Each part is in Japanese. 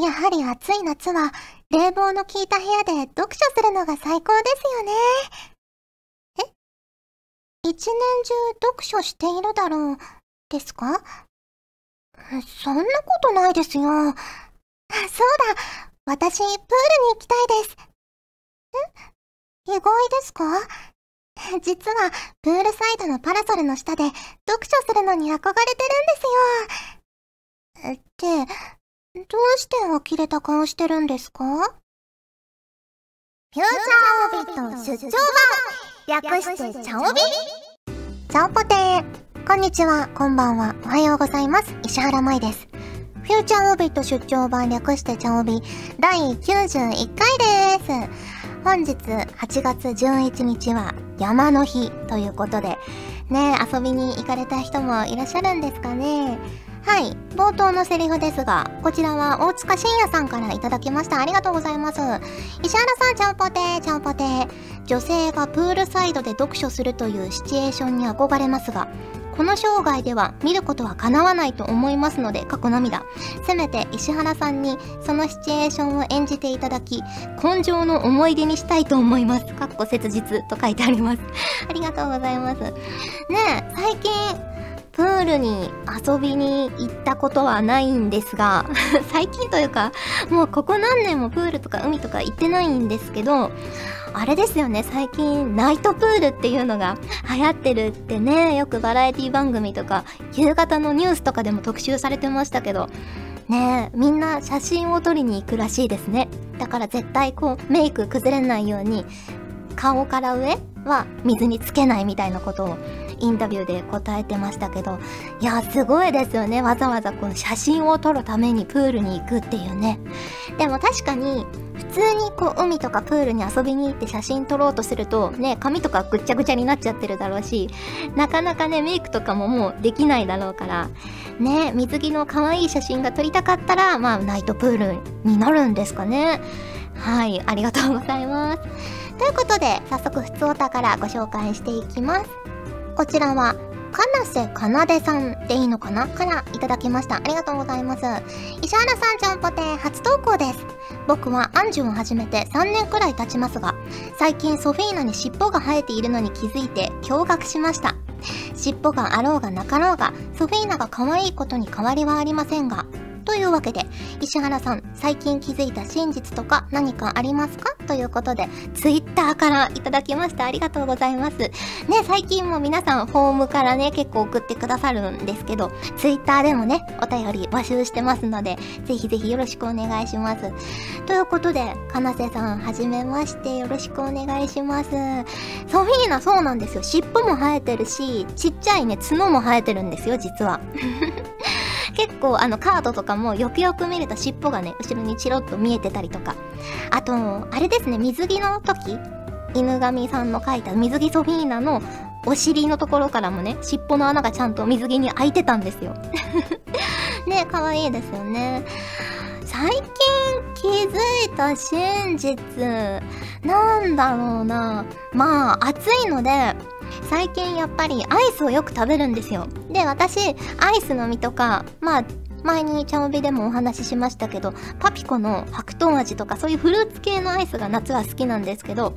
やはり暑い夏は冷房の効いた部屋で読書するのが最高ですよね。え？一年中読書しているだろう、ですか？そんなことないですよ。あ、そうだ、私、プールに行きたいです。え意外ですか？実は、プールサイドのパラソルの下で読書するのに憧れてるんですよ。って、どうして呆れた顔してるんですか？フューチャーオビット出張版略してチャオビ？チャオポテーこんにちは、こんばんは、おはようございます。石原舞です。フューチャーオビット出張版略してチャオビ第91回です。本日8月11日は山の日ということで、ね遊びに行かれた人もいらっしゃるんですかね？はい。冒頭のセリフですが、こちらは大塚信也さんからいただきました。ありがとうございます。石原さん、ちゃんぽてー、ちゃんぽてー。女性がプールサイドで読書するというシチュエーションに憧れますが、この生涯では見ることは叶わないと思いますので、過去涙。せめて石原さんにそのシチュエーションを演じていただき、根性の思い出にしたいと思います。かっこ切実と書いてあります。ありがとうございます。ねえ、最近、プールに遊びに行ったことはないんですが 最近というか、もうここ何年もプールとか海とか行ってないんですけど、あれですよね、最近ナイトプールっていうのが流行ってるってね、よくバラエティ番組とか、夕方のニュースとかでも特集されてましたけど、ね、みんな写真を撮りに行くらしいですね。だから絶対こう、メイク崩れないように、顔から上は水につけないみたいなことをインタビューで答えてましたけどいやすごいですよね。わざわざこの写真を撮るためにプールに行くっていうね。でも確かに普通にこう海とかプールに遊びに行って写真撮ろうとするとね髪とかぐっちゃぐちゃになっちゃってるだろうしなかなかねメイクとかももうできないだろうからね水着の可愛い写真が撮りたかったらまあナイトプールになるんですかね。はいありがとうございます。ということで早速ふつおたからご紹介していきます。こちらは、かなせかなでさんでいいのかなからいただきました。ありがとうございます。石原さんちゃんぽて初投稿です。僕はアンジュを始めて3年くらい経ちますが、最近ソフィーナに尻尾が生えているのに気づいて驚愕しました。尻尾があろうがなかろうが、ソフィーナが可愛いことに変わりはありませんが、というわけで、石原さん、最近気づいた真実とか何かありますか？ということで、ツイッターからいただきました。ありがとうございます。ね、最近も皆さん、フォームからね、結構送ってくださるんですけど、ツイッターでもね、お便り募集してますので、ぜひぜひよろしくお願いします。ということで、かなせさん、はじめまして、よろしくお願いします。ソフィーナ、そうなんですよ。尻尾も生えてるし、ちっちゃいね、角も生えてるんですよ、実は。結構あのカードとかもよくよく見ると尻尾がね、後ろにチロッと見えてたりとか。あと、あれですね、水着の時、犬神さんの書いた水着ソフィーナのお尻のところからもね、尻尾の穴がちゃんと水着に開いてたんですよ。ね、可愛いですよね。最近気づいた真実、なんだろうな。まあ、暑いので、最近やっぱりアイスをよく食べるんですよ。で、私、アイスの実とか、まあ、前にチャオビでもお話ししましたけど、パピコの白桃味とかそういうフルーツ系のアイスが夏は好きなんですけど、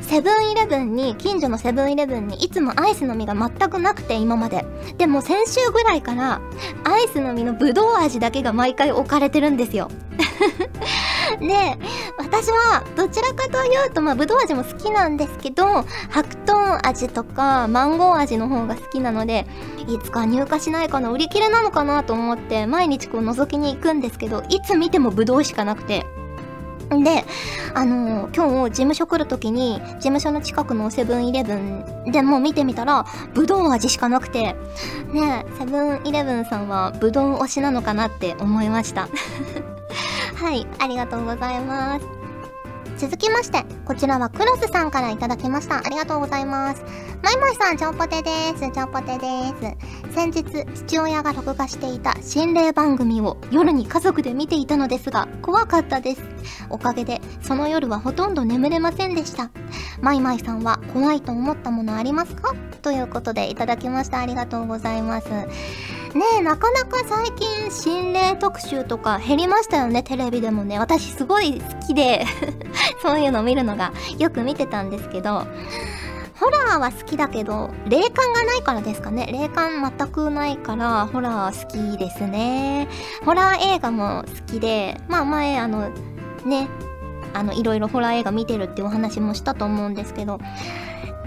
セブンイレブンに、近所のセブンイレブンにいつもアイスの実が全くなくて今まで。でも先週ぐらいからアイスの実のブドウ味だけが毎回置かれてるんですよ。で、私はどちらかというと、まあ、ぶどう味も好きなんですけど、白桃味とかマンゴー味の方が好きなので、いつか入荷しないかな、売り切れなのかなと思って、毎日こう覗きに行くんですけど、いつ見てもぶどうしかなくて、で、あのー、今日事務所来る時に、事務所の近くのセブンイレブンでも見てみたら、ぶどう味しかなくて、ねセブンイレブンさんはぶどう推しなのかなって思いました。はい、ありがとうございます。続きまして、こちらはクロスさんからいただきました。ありがとうございます。マイマイさん、ちょんぽてです。ちょんぽてです。先日、父親が録画していた心霊番組を夜に家族で見ていたのですが、怖かったです。おかげで、その夜はほとんど眠れませんでした。マイマイさんは怖いと思ったものありますか？ということでいただきました。ありがとうございます。ねなかなか最近心霊特集とか減りましたよねテレビでもね。私すごい好きで そういうの見るのがよく見てたんですけどホラーは好きだけど霊感がないからですかね。霊感全くないからホラー好きですね。ホラー映画も好きでまあ前あのねあのいろいろホラー映画見てるってお話もしたと思うんですけど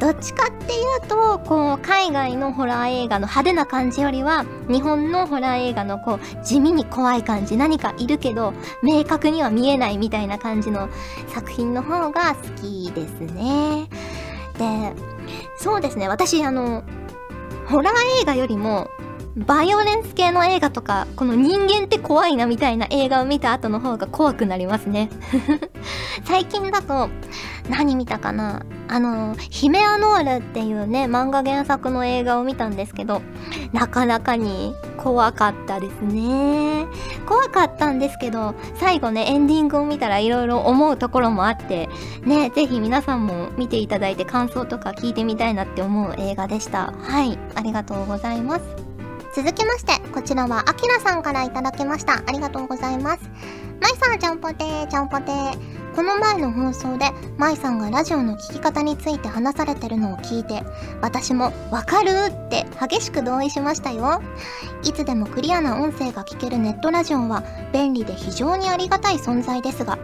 どっちかっていうとこう海外のホラー映画の派手な感じよりは日本のホラー映画のこう地味に怖い感じ何かいるけど明確には見えないみたいな感じの作品の方が好きですね。でそうですね私あのホラー映画よりもバイオレンス系の映画とかこの人間って怖いなみたいな映画を見た後の方が怖くなりますね 最近だと何見たかな？あの、ヒメアノールっていうね、漫画原作の映画を見たんですけど、なかなかに怖かったですね。怖かったんですけど、最後ね、エンディングを見たら色々思うところもあって、ね、ぜひ皆さんも見ていただいて感想とか聞いてみたいなって思う映画でした。はい、ありがとうございます。続きまして、こちらはアキラさんからいただきました。ありがとうございます。マイさん、ちゃんぽてー、ちゃんぽてー。この前の放送で舞さんがラジオの聴き方について話されてるのを聞いて私も「わかる!」って激しく同意しましたよいつでもクリアな音声が聞けるネットラジオは便利で非常にありがたい存在ですが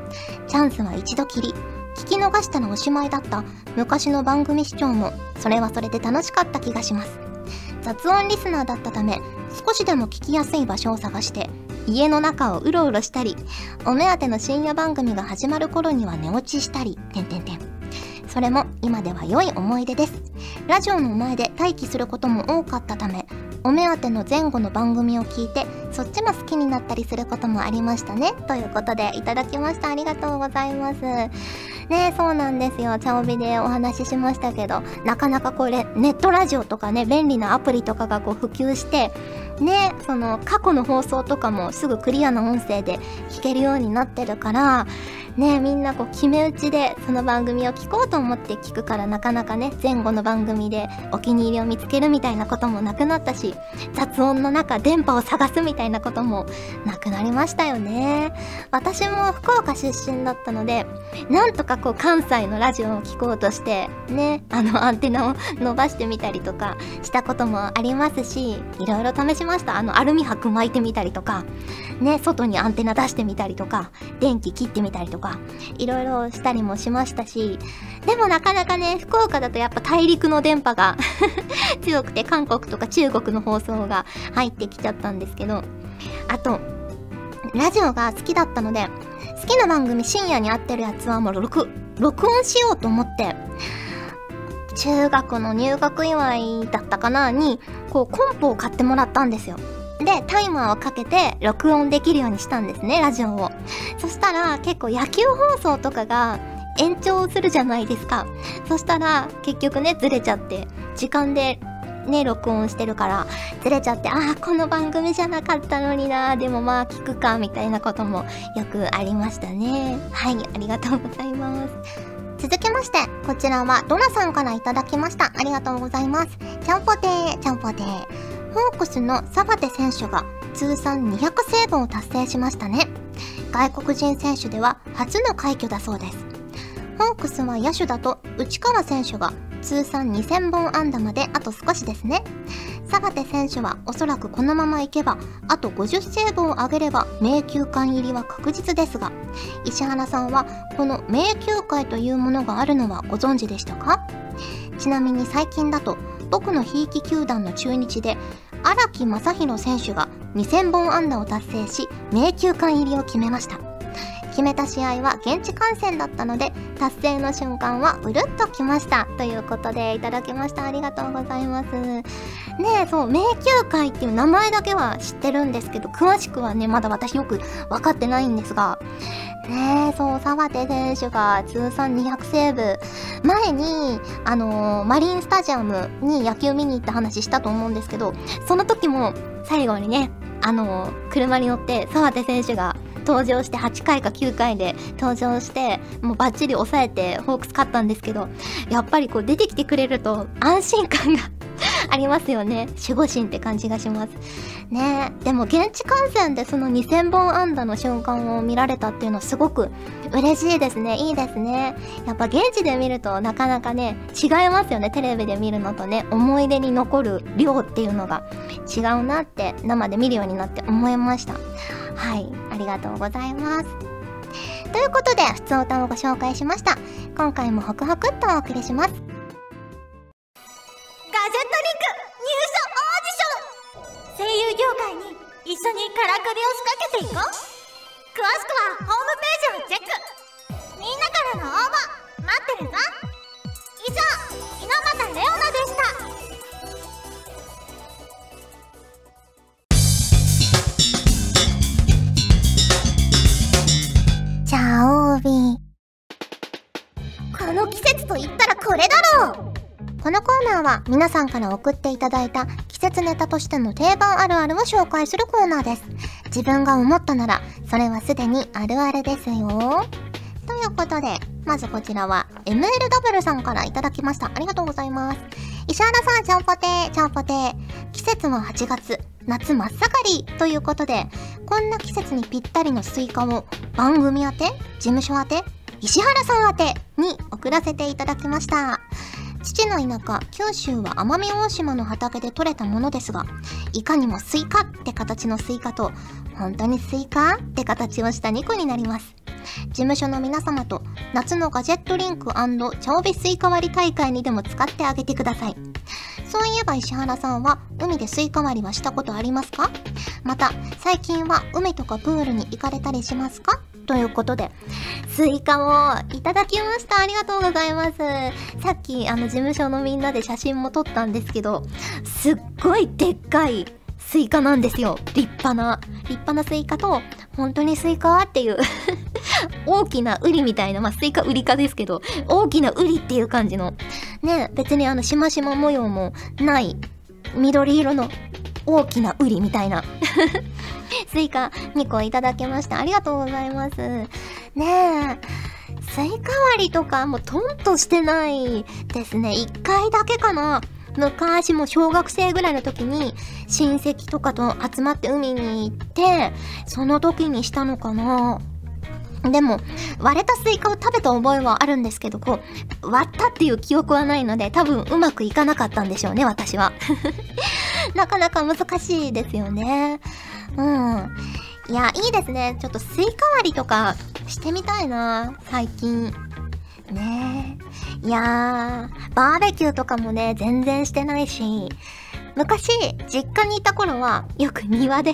チャンスは一度きり聞き逃したらおしまいだった昔の番組視聴もそれはそれで楽しかった気がします雑音リスナーだったため少しでも聞きやすい場所を探して家の中をうろうろしたり、お目当ての深夜番組が始まる頃には寝落ちしたり、てんてんてん。それも今では良い思い出です。ラジオの前で待機することも多かったため、お目当ての前後の番組を聞いて、そっちも好きになったりすることもありましたね。ということで、いただきました。ありがとうございます。ねそうなんですよ。チャオビでお話ししましたけど、なかなかこれ、ネットラジオとかね、便利なアプリとかがこう普及して、ねその過去の放送とかもすぐクリアな音声で聞けるようになってるからねみんなこう決め打ちでその番組を聞こうと思って聞くからなかなかね前後の番組でお気に入りを見つけるみたいなこともなくなったし雑音の中電波を探すみたいなこともなくなりましたよね。私も福岡出身だったのでなんとかこう関西のラジオを聞こうとしてねあのアンテナを伸ばしてみたりとかしたこともありますしいろいろ試しました。あのアルミ箔巻いてみたりとかね外にアンテナ出してみたりとか電気切ってみたりとかいろいろしたりもしましたしでもなかなかね福岡だとやっぱ大陸の電波が 強くて韓国とか中国の放送が入ってきちゃったんですけどあとラジオが好きだったので好きな番組深夜に合ってるやつはもう録録音しようと思って中学の入学祝いだったかなにこうコンポを買ってもらったんですよ。でタイマーをかけて録音できるようにしたんですねラジオをそしたら結構野球放送とかが延長するじゃないですかそしたら結局ねずれちゃって時間でね、録音してるから、ずれちゃって、ああ、この番組じゃなかったのにな、でもまあ聞くか、みたいなこともよくありましたね。はい、ありがとうございます。続きまして、こちらはドナさんからいただきました。ありがとうございます。ちゃんぽてー、ちゃんぽてー。ホークスのサバテ選手が通算200セーブを達成しましたね。外国人選手では初の快挙だそうです。ホークスは野手だと内川選手が通算2000本安打まであと少しですね。サバテ選手はおそらくこのままいけばあと50セーブを上げれば迷宮会入りは確実ですが石原さんはこの迷宮会というものがあるのはご存知でしたか？ちなみに最近だと僕のひいき球団の中日で荒木正弘選手が2000本安打を達成し迷宮館入りを決めました。決めた試合は現地観戦だったので達成の瞬間はうるっときましたということでいただきました。ありがとうございます。ねえそう迷宮会っていう名前だけは知ってるんですけど詳しくはねまだ私よく分かってないんですがねえ、そう、沢手選手が通算200セーブ。前に、あのー、マリンスタジアムに野球見に行った話したと思うんですけど、その時も最後にね、あのー、車に乗って沢手選手が登場して8回か9回で登場してもうバッチリ抑えてホークス勝ったんですけどやっぱりこう出てきてくれると安心感が ありますよね。守護神って感じがします。ねでも現地観戦でその2000本安打の瞬間を見られたっていうのはすごく嬉しいですね。いいですね。やっぱ現地で見るとなかなかね、違いますよね。テレビで見るのとね、思い出に残る量っていうのが違うなって生で見るようになって思いました。はい、ありがとうございます。ということで、普通歌をご紹介しました。今回もホクホクっとお送りします。声優業界に一緒にからくりを仕掛けていこう。詳しくはホームページをチェック。みんなからの応募待ってるぞ。以上猪俣レオナでした。チャオビこの季節と言ったらこれだろう。このコーナーは皆さんから送っていただいた季節ネタとしての定番あるあるを紹介するコーナーです。自分が思ったなら、それはすでにあるあるですよ。ということで、まずこちらは MLW さんからいただきました。ありがとうございます。石原さん、ちゃんぽてー、ちゃんぽてー。季節は8月、夏真っ盛りということで、こんな季節にぴったりのスイカを番組宛て、事務所宛て、石原さん宛てに送らせていただきました。父の田舎、九州は奄美大島の畑で採れたものですが、いかにもスイカって形のスイカと、本当にスイカって形をした2個になります。事務所の皆様と夏のガジェットリンク茶帯スイカ割り大会にでも使ってあげてください。そういえば石原さんは海でスイカ割りはしたことありますか？また最近は海とかプールに行かれたりしますか？ということで、スイカもいただきました。ありがとうございます。さっき、あの、事務所のみんなで写真も撮ったんですけど、すっごいでっかいスイカなんですよ。立派な。立派なスイカと、本当にスイカっていう 大きなウリみたいな、まあ、スイカウリ科ですけど、大きなウリっていう感じの。ね、別にあの、しましま模様もない、緑色の大きなウリみたいな スイカ2個いただけました。ありがとうございます。ねえ。スイカ割りとかもとんとしてないですね。1回だけかな。昔も小学生ぐらいの時に親戚とかと集まって海に行って、その時にしたのかな。でも、割れたスイカを食べた覚えはあるんですけど、こう、割ったっていう記憶はないので、多分うまくいかなかったんでしょうね、私は。なかなか難しいですよね。うん。いや、いいですね。ちょっとスイカ割りとかしてみたいな、最近。ねえ。いやー、バーベキューとかもね、全然してないし、昔、実家にいた頃は、よく庭で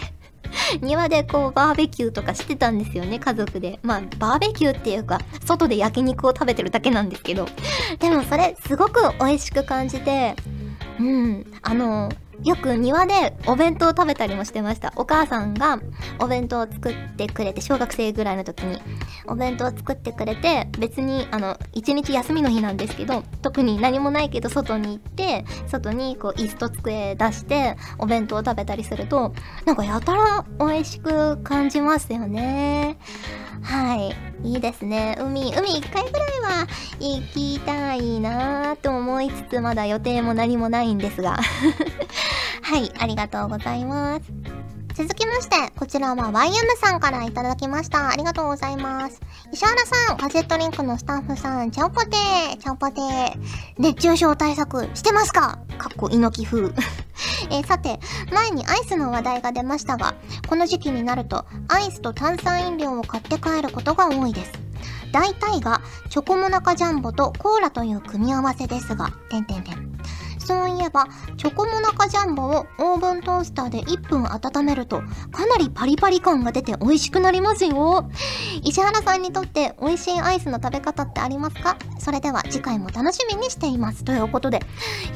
庭でこうバーベキューとかしてたんですよね、家族で。まあ、バーベキューっていうか、外で焼肉を食べてるだけなんですけど。でもそれ、すごく美味しく感じて、うん、あの、よく庭でお弁当を食べたりもしてました。お母さんがお弁当を作ってくれて、小学生ぐらいの時にお弁当を作ってくれて、別にあの、一日休みの日なんですけど、特に何もないけど外に行って、外にこう椅子と机出してお弁当を食べたりすると、なんかやたら美味しく感じますよね。はい。いいですね。海、海一回ぐらいは行きたいなぁと思いつつ、まだ予定も何もないんですが。はい、ありがとうございます。続きまして、こちらは YM さんからいただきました。ありがとうございます。石原さん、ガジェットリンクのスタッフさん、ちゃんぽてー、ちゃんぽてー。熱中症対策してますか？かっこ猪木風。えー、さて、前にアイスの話題が出ましたが、この時期になると、アイスと炭酸飲料を買って帰ることが多いです。大体が、チョコモナカジャンボとコーラという組み合わせですが、てんてんてん。そういえば、チョコモナカジャンボをオーブントースターで1分温めると、かなりパリパリ感が出て美味しくなりますよ。石原さんにとって美味しいアイスの食べ方ってありますか？それでは次回も楽しみにしています。ということで、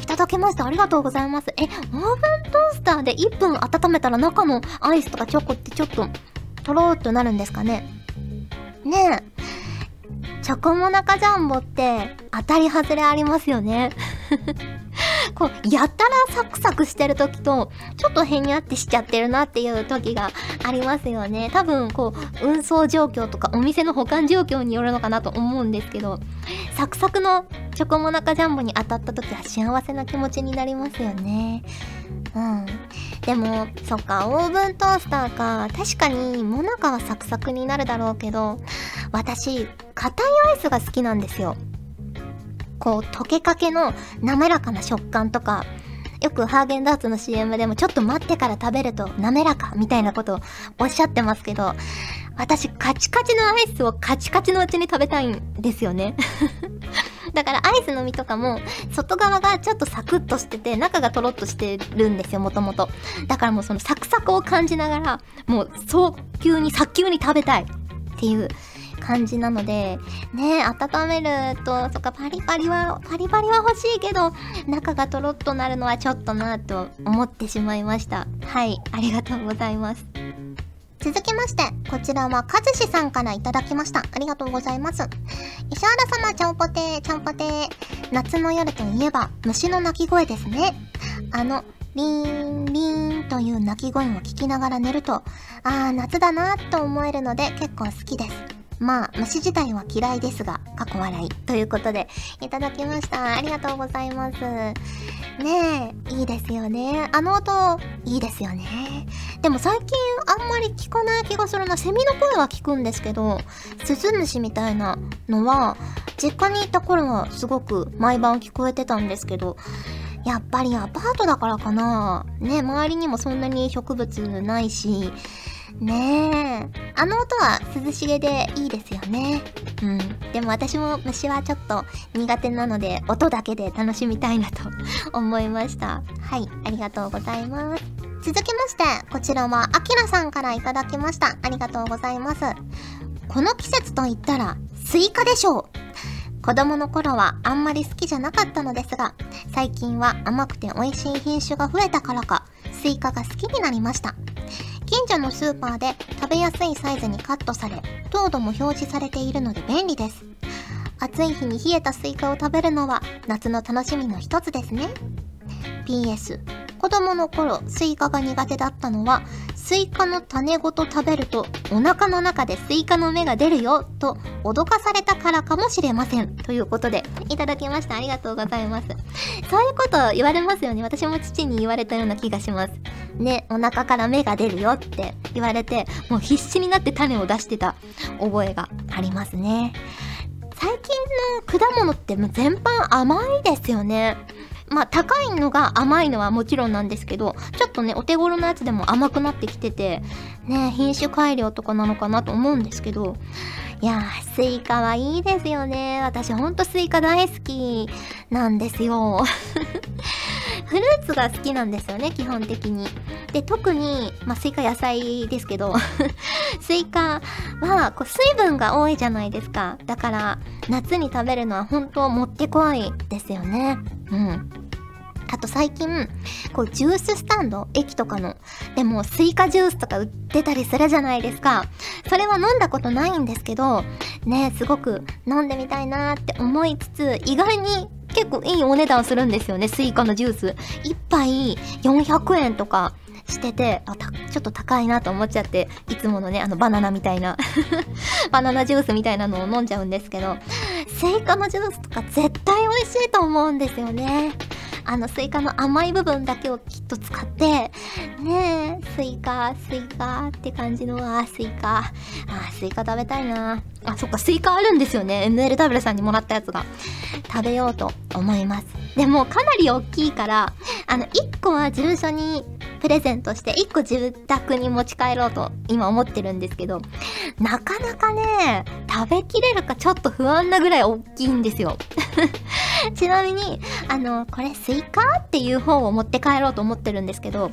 いただきました。ありがとうございます。え、オーブントースターで1分温めたら中のアイスとかチョコってちょっと、とろーっとなるんですかね？ねえ。チョコモナカジャンボって当たり外れありますよね こう、やたらサクサクしてる時と、ちょっとへにゃってしちゃってるなっていう時がありますよね。多分、こう、運送状況とかお店の保管状況によるのかなと思うんですけど、サクサクのチョコモナカジャンボに当たった時は幸せな気持ちになりますよね。うん。でも、そっか、オーブントースターか。確かに、モナカはサクサクになるだろうけど、私、硬いアイスが好きなんですよ。こう、溶けかけの滑らかな食感とか、よくハーゲンダーツの CM でもちょっと待ってから食べると滑らかみたいなことをおっしゃってますけど、私カチカチのアイスをカチカチのうちに食べたいんですよね。だからアイスの実とかも外側がちょっとサクッとしてて中がトロッとしてるんですよもともとだからもうそのサクサクを感じながらもう早急に早急に食べたいっていう感じなので、ね、温めると、そっか、パリパリは、パリパリは欲しいけど、中がとろっとなるのはちょっとなと思ってしまいました。はい、ありがとうございます。続きまして、こちらはかずしさんからいただきました。ありがとうございます。石原様、ちゃんぽてー、ちゃんぽてー。夏の夜といえば、虫の鳴き声ですね。あの、リーン、リーンという鳴き声を聞きながら寝ると、ああ、夏だなと思えるので結構好きです。まあ、虫自体は嫌いですが、過去笑い。ということで、いただきました。ありがとうございます。ねえ、いいですよね。あの音、いいですよね。でも最近あんまり聞かない気がするな。セミの声は聞くんですけど、スズムシみたいなのは、実家にいた頃はすごく毎晩聞こえてたんですけど、やっぱりアパートだからかな。ね、周りにもそんなに植物ないし、ねえ。あの音は涼しげでいいですよね。うん。でも私も虫はちょっと苦手なので、音だけで楽しみたいなと 思いました。はい、ありがとうございます。続きまして、こちらはあきらさんからいただきました。ありがとうございます。この季節と言ったら、スイカでしょう。子供の頃はあんまり好きじゃなかったのですが、最近は甘くて美味しい品種が増えたからか、スイカが好きになりました。近所のスーパーで食べやすいサイズにカットされ、糖度も表示されているので便利です。暑い日に冷えたスイカを食べるのは夏の楽しみの一つですね。PS 子供の頃スイカが苦手だったのはスイカの種ごと食べるとお腹の中でスイカの芽が出るよと脅かされたからかもしれません。ということで、いただきました。ありがとうございます。そういうこと言われますよね。私も父に言われたような気がします。ね、お腹から芽が出るよって言われて、もう必死になって種を出してた覚えがありますね。最近の果物ってもう全般甘いですよね。まあ高いのが甘いのはもちろんなんですけど、ちょっとね、お手頃のやつでも甘くなってきてて、ね、品種改良とかなのかなと思うんですけど、いやー、スイカはいいですよね。私ほんとスイカ大好きなんですよ。フルーツが好きなんですよね、基本的に。で、特に、まあ、スイカ野菜ですけど スイカはこう水分が多いじゃないですか。だから、夏に食べるのは本当もってこいですよね。うん。あと最近、こう、ジューススタンド駅とかの。でも、スイカジュースとか売ってたりするじゃないですか。それは飲んだことないんですけど、ね、すごく飲んでみたいなって思いつつ、意外に結構いいお値段するんですよね、スイカのジュース。1杯400円とかしてて、あ、た、ちょっと高いなと思っちゃって、いつものね、あのバナナみたいな バナナジュースみたいなのを飲んじゃうんですけど、スイカのジュースとか絶対美味しいと思うんですよね。あのスイカの甘い部分だけをきっと使って、ねえ、スイカ、スイカって感じの、あ、スイカ。あ、スイカ食べたいな。あ、そっか、スイカあるんですよね。NLW さんにもらったやつが。食べようと思います。でも、かなり大きいから、あの、1個は事務所にプレゼントして、1個自宅に持ち帰ろうと今思ってるんですけど、なかなかね、食べきれるかちょっと不安なぐらい大きいんですよ。ちなみに、あの、これスイカ？っていう方を持って帰ろうと思ってるんですけど、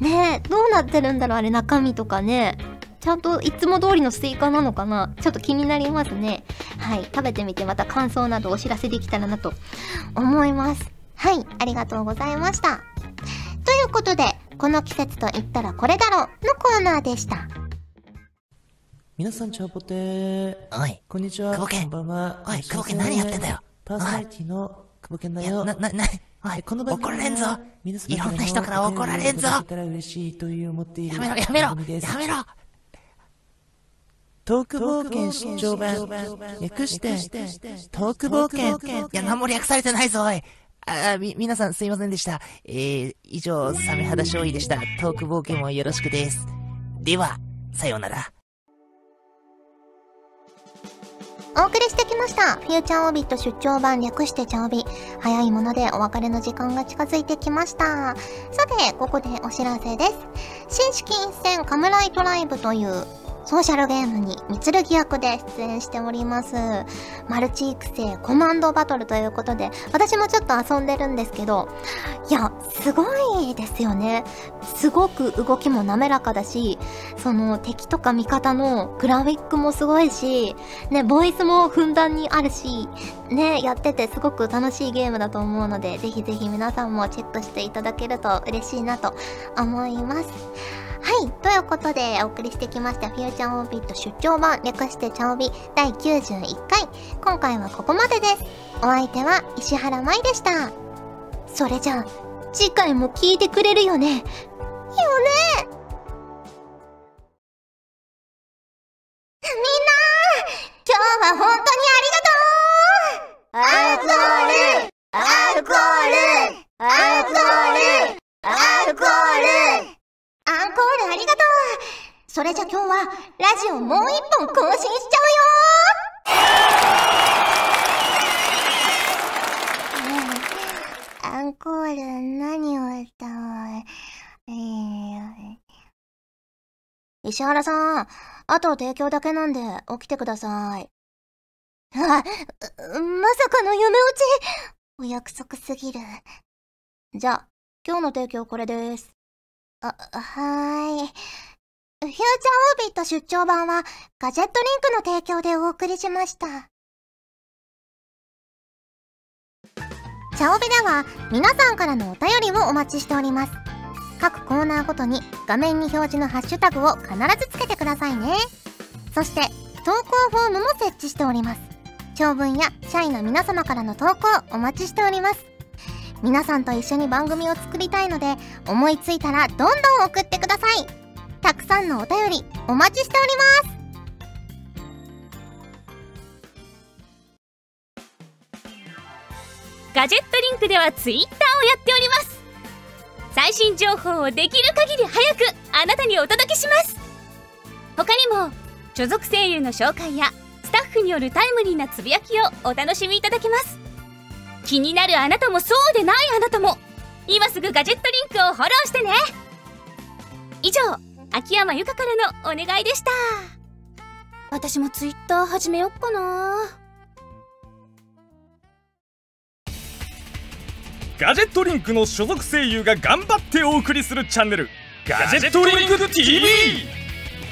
ねえ、どうなってるんだろう？あれ中身とかね。ちゃんといつも通りのスイカなのかな？ちょっと気になりますね。はい。食べてみてまた感想などお知らせできたらなと思います。はい。ありがとうございました。ということで、この季節と言ったらこれだろうのコーナーでした。皆さん、チャオポテー。おい。こんにちは。久保健。こんばんは。おい、久保健何やってんだよ？パーソナリティの久保健だよ。な、な、な、おい、この怒られんぞ。いろんな人から怒られんぞ。やめろ、やめろ、やめろ。トーク冒険出張版、略して、トーク冒険。いや、何も略されてないぞ、おい。あ、み、皆さんすいませんでした。えー、以上、サメ肌勝利でした。トーク冒険もよろしくです。では、さようなら。お送りしてきました。フューチャーオービット出張版略してチャオビ。早いものでお別れの時間が近づいてきました。さて、ここでお知らせです。新式一戦カムライトライブというソーシャルゲームに三剣役で出演しております。マルチ育成コマンドバトルということで、私もちょっと遊んでるんですけど、いや、すごいですよね。すごく動きも滑らかだし、その敵とか味方のグラフィックもすごいし、ね、ボイスもふんだんにあるし、ね、やっててすごく楽しいゲームだと思うので、ぜひぜひ皆さんもチェックしていただけると嬉しいなと思います。はい。ということで、お送りしてきました、フューチャーオービット出張版、略してチャオビ第91回。今回はここまでです。お相手は石原舞でした。それじゃあ、次回も聞いてくれるよね。よねみんな今日は本当にありがとうアルコールアルコールアルコールアルコールアンコールありがとうそれじゃ今日はラジオもう一本更新しちゃうよアンコール何を歌うえー、石原さん、あと提供だけなんで起きてください。あ、まさかの夢落ち？お約束すぎる。じゃあ、今日の提供これです。あ、はーい。フューチャーオービット出張版はガジェットリンクの提供でお送りしました。チャオビでは皆さんからのお便りをお待ちしております。各コーナーごとに画面に表示のハッシュタグを必ずつけてくださいね。そして投稿フォームも設置しております。長文や社員の皆様からの投稿お待ちしております。皆さんと一緒に番組を作りたいので思いついたらどんどん送ってください。たくさんのお便りお待ちしております。ガジェットリンクではツイッターをやっております。最新情報をできる限り早くあなたにお届けします。他にも所属声優の紹介やスタッフによるタイムリーなつぶやきをお楽しみいただけます。気になるあなたもそうでないあなたも今すぐガジェットリンクをフォローしてね。以上秋山由香からのお願いでした。私もツイッター始めよっかな。ガジェットリンクの所属声優が頑張ってお送りするチャンネルガジェットリンク TV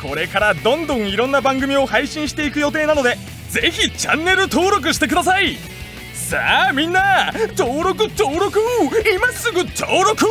これからどんどんいろんな番組を配信していく予定なのでぜひチャンネル登録してください。さあみんな登録登録。今すぐ登録